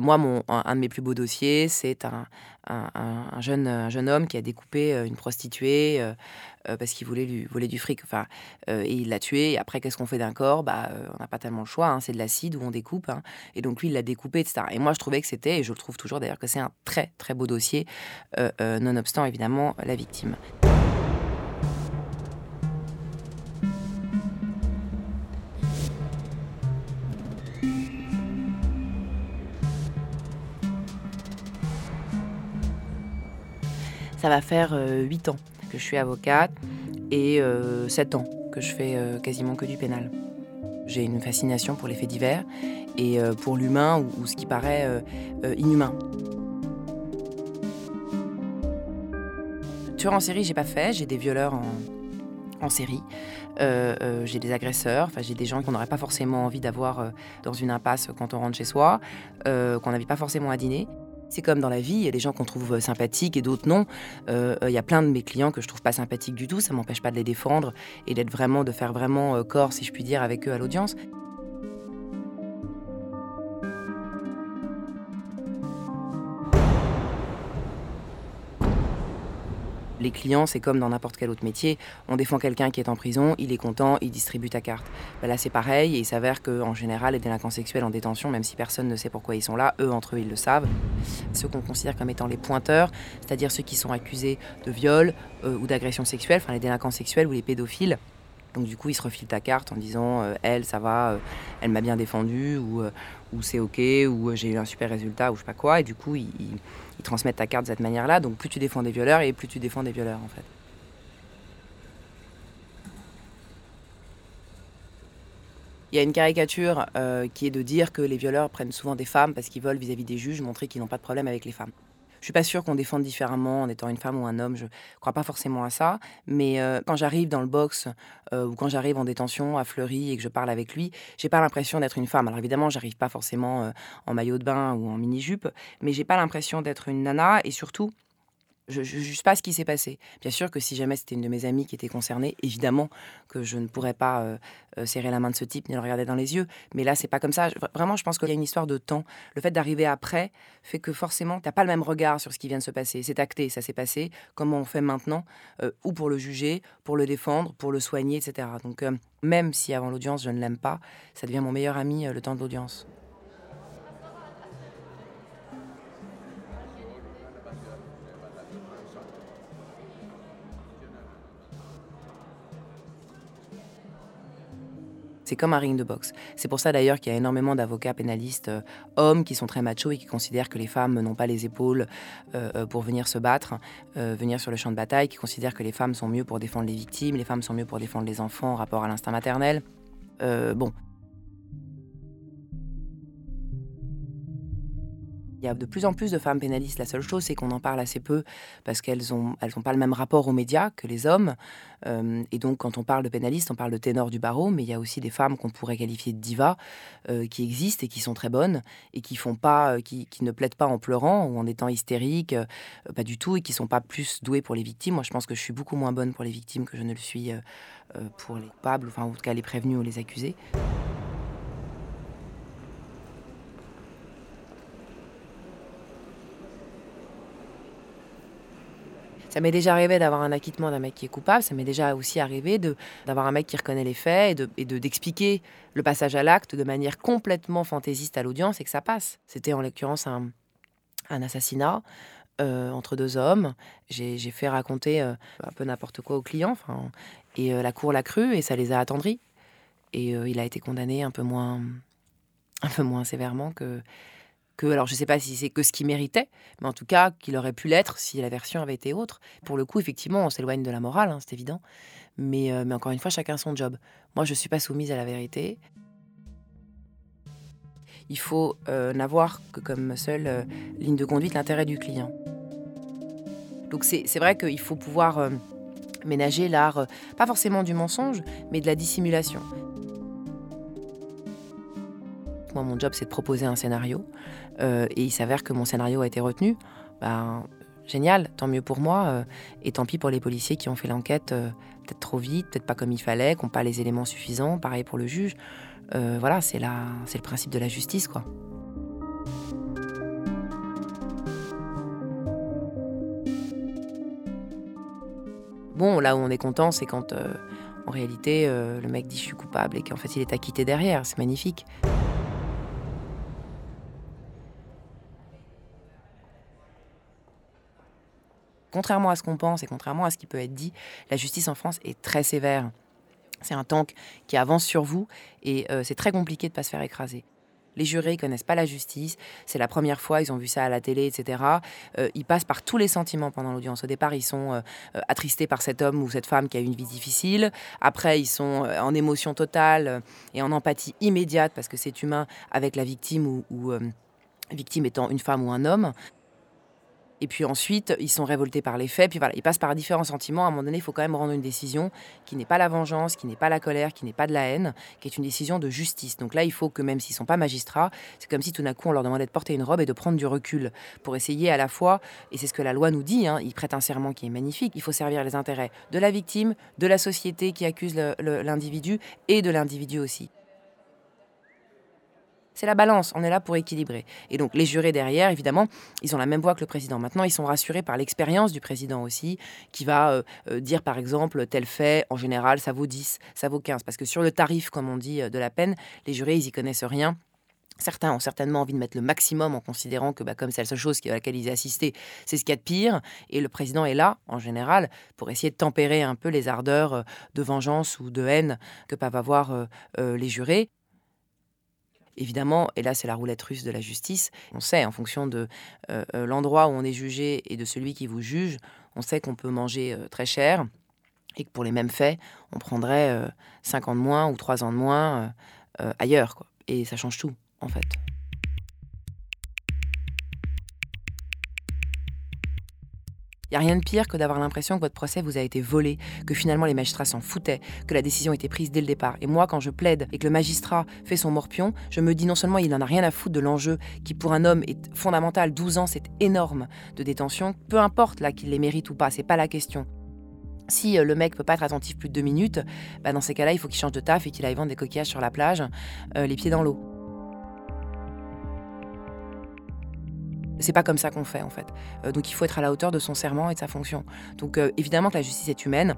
moi, mon, un, de mes plus beaux dossiers, c'est un, un, jeune, un jeune homme qui a découpé une prostituée parce qu'il voulait lui voler du fric. Enfin, et il l'a tué. Et après, qu'est-ce qu'on fait d'un corps? Bah, On n'a pas tellement le choix. Hein, c'est de l'acide où on découpe. Hein. Et donc, lui, il l'a découpé, etc. Et moi, je trouvais que c'était, et je le trouve toujours d'ailleurs, que c'est un très, très beau dossier, nonobstant évidemment la victime. Ça va faire 8 euh, ans que je suis avocate et 7 euh, ans que je fais euh, quasiment que du pénal. J'ai une fascination pour les faits divers et pour l'humain ou, ce qui paraît inhumain. Tueur en série, j'ai pas fait. J'ai des violeurs en, série. j'ai des agresseurs, j'ai des gens qu'on n'aurait pas forcément envie d'avoir dans une impasse quand on rentre chez soi, qu'on n'invite pas forcément à dîner. C'est comme dans la vie, il y a des gens qu'on trouve euh, sympathiques et d'autres non. Euh, il y a plein de mes clients que je trouve pas sympathiques du tout. Ça m'empêche pas de les défendre et d'être vraiment, de faire vraiment euh, corps, si je puis dire, avec eux à l'audience. Les clients, c'est comme dans n'importe quel autre métier. On défend quelqu'un qui est en prison, il est content, il distribue ta carte. Ben là, c'est pareil, et il s'avère qu'en général, les délinquants sexuels en détention, même si personne ne sait pourquoi ils sont là, eux, entre eux, ils le savent. Ceux qu'on considère comme étant les pointeurs, c'est-à-dire ceux qui sont accusés de viol euh, ou d'agression sexuelle, enfin les délinquants sexuels ou les pédophiles, donc du coup, ils se refilent ta carte en disant euh, elle, ça va, euh, elle m'a bien défendu ou, ou c'est ok ou j'ai eu un super résultat ou je sais pas quoi. Et du coup, ils, transmettent ta carte de cette manière-là. Donc plus tu défends des violeurs et plus tu défends des violeurs en fait. Il y a une caricature euh, qui est de dire que les violeurs prennent souvent des femmes parce qu'ils veulent vis-à-vis des juges montrer qu'ils n'ont pas de problème avec les femmes. Je suis pas sûre qu'on défende différemment en étant une femme ou un homme. Je crois pas forcément à ça. Mais euh, quand j'arrive dans le box euh, ou quand j'arrive en détention à Fleury et que je parle avec lui, j'ai pas l'impression d'être une femme. Alors évidemment, j'arrive pas forcément euh, en maillot de bain ou en mini jupe, mais j'ai pas l'impression d'être une nana. Et surtout, je ne juge pas ce qui s'est passé. Bien sûr que si jamais c'était une de mes amies qui était concernée, évidemment que je ne pourrais pas euh, euh, serrer la main de ce type ni le regarder dans les yeux. Mais là, c'est pas comme ça. Vraiment, je pense qu'il y a une histoire de temps. Le fait d'arriver après fait que forcément, tu n'as pas le même regard sur ce qui vient de se passer. C'est acté, ça s'est passé. Comment on fait maintenant euh, Ou pour le juger, pour le défendre, pour le soigner, etc. Donc, même si avant l'audience, je ne l'aime pas, ça devient mon meilleur ami le temps de l'audience. C'est comme un ring de boxe. C'est pour ça d'ailleurs qu'il y a énormément d'avocats pénalistes euh, hommes qui sont très machos et qui considèrent que les femmes n'ont pas les épaules euh, euh, pour venir se battre, venir sur le champ de bataille, qui considèrent que les femmes sont mieux pour défendre les victimes, les femmes sont mieux pour défendre les enfants en rapport à l'instinct maternel. bon, Il y a de plus en plus de femmes pénalistes. La seule chose, c'est qu'on en parle assez peu parce qu'elles n'ont elles ont pas le même rapport aux médias que les hommes. Euh, et donc, quand on parle de pénalistes, on parle de ténor du barreau, mais il y a aussi des femmes qu'on pourrait qualifier de divas euh, qui existent et qui sont très bonnes et qui font pas, euh, qui, ne plaident pas en pleurant ou en étant hystériques, pas du tout, et qui sont pas plus douées pour les victimes. Moi, je pense que je suis beaucoup moins bonne pour les victimes que je ne le suis pour les coupables, enfin, en tout cas les prévenus ou les accusés. Ça m'est déjà arrivé d'avoir un acquittement d'un mec qui est coupable. Ça m'est déjà aussi arrivé d'avoir un mec qui reconnaît les faits et de d'expliquer le passage à l'acte de manière complètement fantaisiste à l'audience et que ça passe. C'était en l'occurrence un, un assassinat. Euh, entre deux hommes. J'ai fait raconter euh, un peu n'importe quoi aux clients. Et euh, la cour l'a cru et ça les a attendris. Et il a été condamné un peu moins, un peu moins sévèrement que, alors je ne sais pas si c'est que ce qu'il méritait, mais en tout cas qu'il aurait pu l'être si la version avait été autre. Pour le coup, effectivement, on s'éloigne de la morale, hein, c'est évident. Mais, euh, mais encore une fois, chacun son job. Moi, je ne suis pas soumise à la vérité. Il faut euh, n'avoir que comme seule euh, ligne de conduite l'intérêt du client. Donc c'est vrai qu'il faut pouvoir ménager l'art, pas forcément du mensonge, mais de la dissimulation. Moi, mon job, c'est de proposer un scénario. Euh, et il s'avère que mon scénario a été retenu. Ben, génial, tant mieux pour moi. Euh, et tant pis pour les policiers qui ont fait l'enquête euh, peut-être trop vite, peut-être pas comme il fallait, qui n'ont pas les éléments suffisants. Pareil pour le juge. voilà, c'est le principe de la justice, quoi. Bon, là où on est content, c'est quand en réalité le mec dit je suis coupable et qu'en fait il est acquitté derrière. C'est magnifique. Contrairement à ce qu'on pense et contrairement à ce qui peut être dit, la justice en France est très sévère. C'est un tank qui avance sur vous et euh, c'est très compliqué de ne pas se faire écraser. Les jurés ne connaissent pas la justice, c'est la première fois, ils ont vu ça à la télé, etc. Euh, ils passent par tous les sentiments pendant l'audience. Au départ, ils sont euh, attristés par cet homme ou cette femme qui a eu une vie difficile. Après, ils sont en émotion totale et en empathie immédiate parce que c'est humain avec la victime ou, ou victime étant une femme ou un homme. Et puis ensuite, ils sont révoltés par les faits. Puis voilà, ils passent par différents sentiments. À un moment donné, il faut quand même rendre une décision qui n'est pas la vengeance, qui n'est pas la colère, qui n'est pas de la haine, qui est une décision de justice. Donc là, il faut que même s'ils sont pas magistrats, c'est comme si tout d'un coup on leur demandait de porter une robe et de prendre du recul pour essayer à la fois, et c'est ce que la loi nous dit, hein, ils prêtent un serment qui est magnifique, il faut servir les intérêts de la victime, de la société qui accuse l'individu et de l'individu aussi. C'est la balance, on est là pour équilibrer. Et donc les jurés derrière, évidemment, ils ont la même voix que le président. Maintenant, ils sont rassurés par l'expérience du président aussi, qui va euh, euh, dire par exemple tel fait, en général, ça vaut 10, ça vaut 15. Parce que sur le tarif, comme on dit, euh, de la peine, les jurés, ils y connaissent rien. Certains ont certainement envie de mettre le maximum en considérant que, bah, comme c'est la seule chose à laquelle ils assisté, c'est ce qu'il y a de pire. Et le président est là, en général, pour essayer de tempérer un peu les ardeurs de vengeance ou de haine que peuvent avoir les jurés évidemment, et là c'est la roulette russe de la justice, on sait en fonction de euh, euh, l'endroit où on est jugé et de celui qui vous juge, on sait qu'on peut manger euh, très cher et que pour les mêmes faits, on prendrait 5 ans de moins ou 3 ans de moins ailleurs. Quoi. Et ça change tout, en fait. Il n'y a rien de pire que d'avoir l'impression que votre procès vous a été volé, que finalement les magistrats s'en foutaient, que la décision était prise dès le départ. Et moi, quand je plaide et que le magistrat fait son morpion, je me dis non seulement il n'en a rien à foutre de l'enjeu, qui pour un homme est fondamental, 12 ans c'est énorme de détention, peu importe là qu'il les mérite ou pas, c'est pas la question. Si euh, le mec peut pas être attentif plus de deux minutes, bah dans ces cas-là, il faut qu'il change de taf et qu'il aille vendre des coquillages sur la plage, euh, les pieds dans l'eau. C'est pas comme ça qu'on fait en fait. Euh, donc il faut être à la hauteur de son serment et de sa fonction. Donc euh, évidemment que la justice est humaine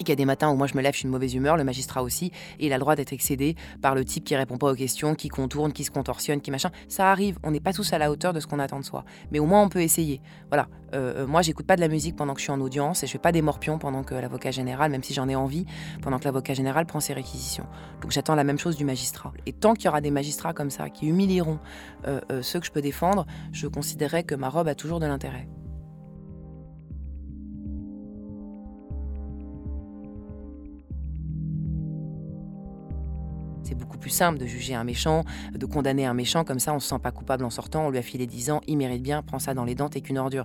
et qu'il y a des matins où moi je me lève, je suis une mauvaise humeur, le magistrat aussi, et il a le droit d'être excédé par le type qui répond pas aux questions, qui contourne, qui se contorsionne, qui machin. Ça arrive, on n'est pas tous à la hauteur de ce qu'on attend de soi. Mais au moins on peut essayer. Voilà. Euh, euh, moi j'écoute pas de la musique pendant que je suis en audience et je fais pas des morpions pendant que l'avocat général, même si j'en ai envie, pendant que l'avocat général prend ses réquisitions. Donc j'attends la même chose du magistrat. Et tant qu'il y aura des magistrats comme ça qui humilieront euh, ceux que je peux défendre, je considérerai que ma robe a toujours de l'intérêt. Simple de juger un méchant, de condamner un méchant, comme ça on se sent pas coupable en sortant, on lui a filé 10 ans, il mérite bien, prends ça dans les dents, t'es qu'une ordure.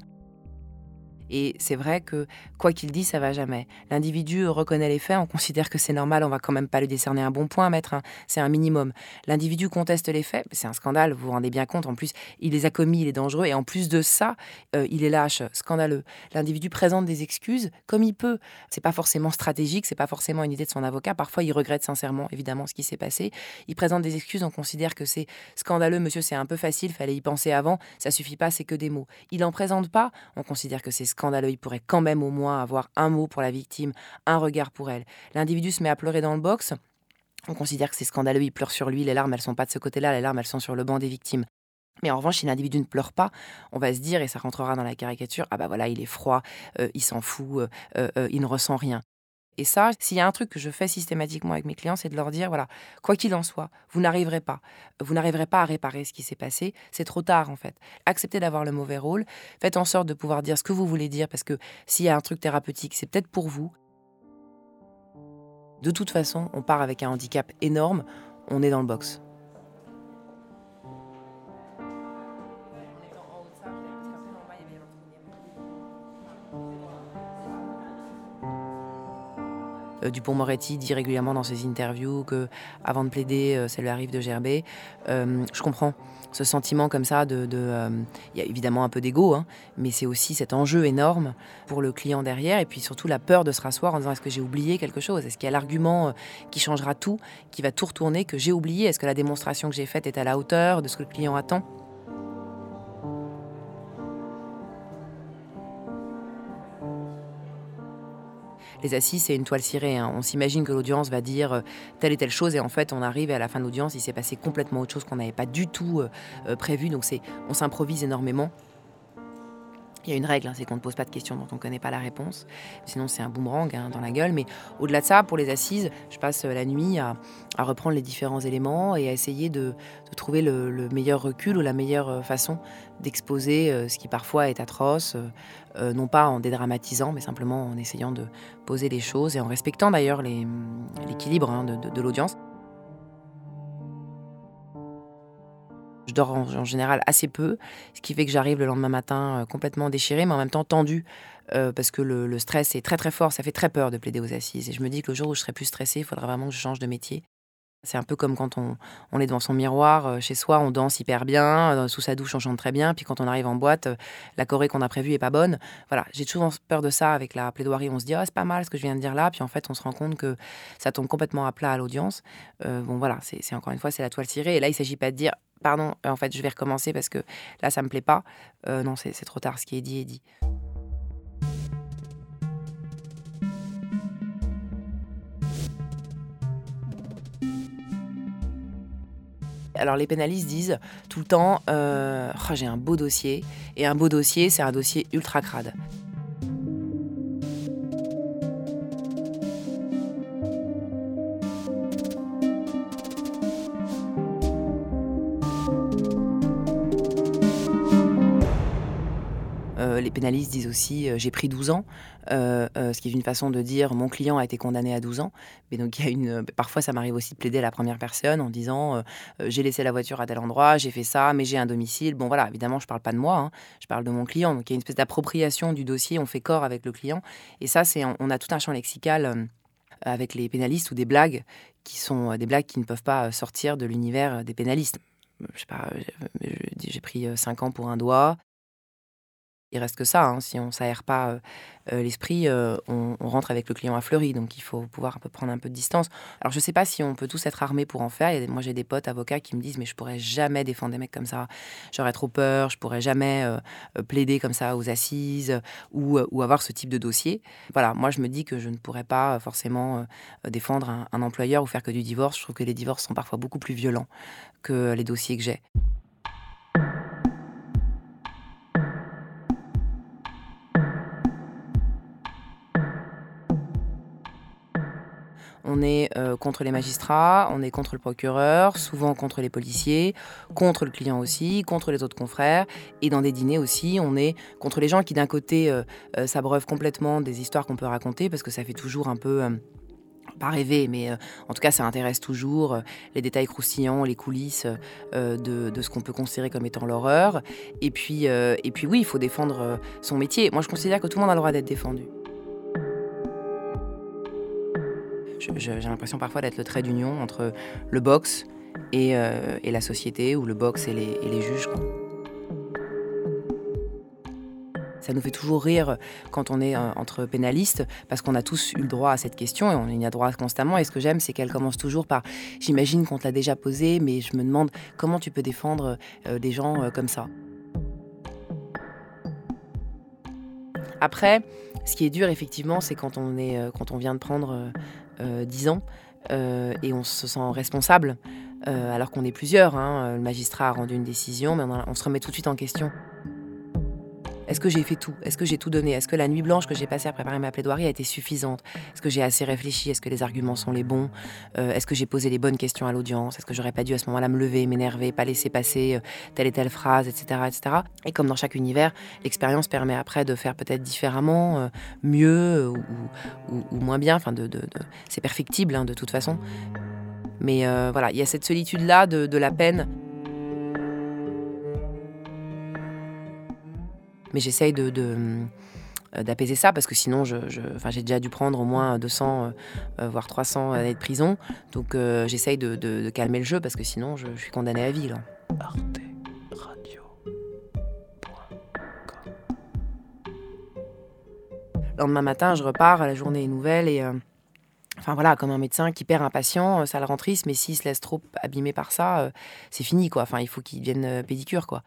Et c'est vrai que quoi qu'il dise, ça va jamais. L'individu reconnaît les faits, on considère que c'est normal, on va quand même pas lui décerner un bon point, mettre c'est un minimum. L'individu conteste les faits, c'est un scandale, vous vous rendez bien compte. En plus, il les a commis, il est dangereux, et en plus de ça, euh, il est lâche, scandaleux. L'individu présente des excuses comme il peut. C'est pas forcément stratégique, c'est pas forcément une idée de son avocat. Parfois, il regrette sincèrement, évidemment, ce qui s'est passé. Il présente des excuses, on considère que c'est scandaleux, monsieur, c'est un peu facile, fallait y penser avant, ça suffit pas, c'est que des mots. Il en présente pas, on considère que c'est scandaleux, il pourrait quand même au moins avoir un mot pour la victime, un regard pour elle. L'individu se met à pleurer dans le box. On considère que c'est scandaleux, il pleure sur lui, les larmes elles sont pas de ce côté-là, les larmes elles sont sur le banc des victimes. Mais en revanche, si l'individu ne pleure pas, on va se dire, et ça rentrera dans la caricature, ah bah voilà, il est froid, euh, il s'en fout, euh, euh, il ne ressent rien. Et ça, s'il y a un truc que je fais systématiquement avec mes clients, c'est de leur dire, voilà, quoi qu'il en soit, vous n'arriverez pas. Vous n'arriverez pas à réparer ce qui s'est passé. C'est trop tard, en fait. Acceptez d'avoir le mauvais rôle. Faites en sorte de pouvoir dire ce que vous voulez dire, parce que s'il y a un truc thérapeutique, c'est peut-être pour vous. De toute façon, on part avec un handicap énorme. On est dans le box. Dupont-Moretti dit régulièrement dans ses interviews que avant de plaider, euh, ça lui arrive de gerber. Euh, je comprends ce sentiment comme ça. Il y a évidemment un peu d'ego, hein, mais c'est aussi cet enjeu énorme pour le client derrière et puis surtout la peur de se rasseoir en disant est-ce que j'ai oublié quelque chose? Est-ce qu'il y a l'argument qui changera tout, qui va tout retourner, que j'ai oublié? Est-ce que la démonstration que j'ai faite est à la hauteur de ce que le client attend? Les assises, c'est une toile cirée. hein. On s'imagine que l'audience va dire euh, telle et telle chose, et en fait, on arrive à la fin de l'audience, il s'est passé complètement autre chose qu'on n'avait pas du tout euh, euh, prévu. Donc, on s'improvise énormément. Il y a une règle, hein, c'est qu'on ne pose pas de questions dont on ne connaît pas la réponse. Sinon, c'est un boomerang hein, dans la gueule. Mais au-delà de ça, pour les assises, je passe euh, la nuit à, reprendre les différents éléments et à essayer de, trouver le, le meilleur recul ou la meilleure euh, façon d'exposer euh, ce qui parfois est atroce, non pas en dédramatisant, mais simplement en essayant de poser les choses et en respectant d'ailleurs les- l'équilibre hein, de l'audience. Dors en, général assez peu, ce qui fait que j'arrive le lendemain matin euh, complètement déchirée, mais en même temps tendue, euh, parce que le, stress est très très fort, ça fait très peur de plaider aux assises. Et je me dis que le jour où je serai plus stressée, il faudra vraiment que je change de métier. C'est un peu comme quand on, on est devant son miroir, euh, chez soi, on danse hyper bien, sous sa douche on chante très bien, puis quand on arrive en boîte, la choré qu'on a prévue est pas bonne. Voilà, j'ai toujours peur de ça avec la plaidoirie. On se dit, ah, c'est pas mal ce que je viens de dire là, puis en fait, on se rend compte que ça tombe complètement à plat à l'audience. Bon, voilà, c'est encore une fois, c'est la toile cirée. Et là, il s'agit pas de dire, pardon, euh, en fait, je vais recommencer parce que là, ça me plaît pas. Euh, non, c'est trop tard. Ce qui est dit est dit. Alors les pénalistes disent tout le temps euh, Oh, j'ai un beau dossier et un beau dossier c'est un dossier ultra crade. Euh, les pénalistes disent aussi euh, j'ai pris 12 ans, euh, ce qui est une façon de dire mon client a été condamné à 12 ans. Mais donc y a une, parfois ça m'arrive aussi de plaider à la première personne en disant j'ai laissé la voiture à tel endroit, j'ai fait ça, mais j'ai un domicile. Bon voilà, évidemment je parle pas de moi, hein, je parle de mon client. Donc il y a une espèce d'appropriation du dossier, on fait corps avec le client. Et ça c'est on a tout un champ lexical avec les pénalistes ou des blagues qui sont des blagues qui ne peuvent pas sortir de l'univers des pénalistes. Je sais pas, j'ai pris 5 ans pour un doigt. Il reste que ça, hein, si on s'aère pas l'esprit, on, rentre avec le client à fleuri, donc il faut pouvoir un peu prendre un peu de distance. Alors je sais pas si on peut tous être armés pour en faire. Moi j'ai des potes avocats qui me disent mais je pourrais jamais défendre des mecs comme ça. J'aurais trop peur, je pourrais jamais plaider comme ça aux assises ou, avoir ce type de dossier. Voilà, moi je me dis que je ne pourrais pas forcément défendre un, un employeur ou faire que du divorce. Je trouve que les divorces sont parfois beaucoup plus violents que les dossiers que j'ai. On est euh, contre les magistrats, on est contre le procureur, souvent contre les policiers, contre le client aussi, contre les autres confrères. Et dans des dîners aussi, on est contre les gens qui, d'un côté, euh, euh, s'abreuvent complètement des histoires qu'on peut raconter, parce que ça fait toujours un peu. pas rêver, mais en tout cas, ça intéresse toujours les détails croustillants, les coulisses de, de ce qu'on peut considérer comme étant l'horreur. Et puis, et puis oui, il faut défendre son métier. Moi, je considère que tout le monde a le droit d'être défendu. J'ai l'impression parfois d'être le trait d'union entre le box et, euh, la société, ou le box et les, juges. Ça nous fait toujours rire quand on est euh, entre pénalistes, parce qu'on a tous eu le droit à cette question et on y a droit constamment. Et ce que j'aime, c'est qu'elle commence toujours par J'imagine qu'on te l'a déjà posé, mais je me demande comment tu peux défendre euh, des gens comme ça. Après, ce qui est dur, effectivement, c'est quand quand on vient de prendre 10 ans euh, et on se sent responsable, euh, alors qu'on est plusieurs. hein. Le magistrat a rendu une décision, mais on se remet tout de suite en question. Est-ce que j'ai fait tout? Est-ce que j'ai tout donné? Est-ce que la nuit blanche que j'ai passée à préparer ma plaidoirie a été suffisante? Est-ce que j'ai assez réfléchi? Est-ce que les arguments sont les bons? Euh, Est-ce que j'ai posé les bonnes questions à l'audience? Est-ce que j'aurais pas dû à ce moment-là me lever, m'énerver, pas laisser passer euh, telle et telle phrase, etc., etc. Et comme dans chaque univers, l'expérience permet après de faire peut-être différemment, euh, mieux ou, moins bien. Enfin, c'est perfectible hein, de toute façon. Mais voilà, il y a cette solitude-là de, de la peine. Mais j'essaye de, de, euh, d'apaiser ça parce que sinon, je, je- enfin, j'ai déjà dû prendre au moins 200, euh, euh, voire 300 années de prison. Donc euh, j'essaye de, de- de calmer le jeu parce que sinon, je, je suis condamnée à vie. Là. Le lendemain matin, je repars, la journée est nouvelle et. euh, Enfin voilà, comme un médecin qui perd un patient, ça le rend triste, mais s'il se laisse trop abîmer par ça, c'est fini quoi. Enfin, il faut qu'il devienne pédicure quoi.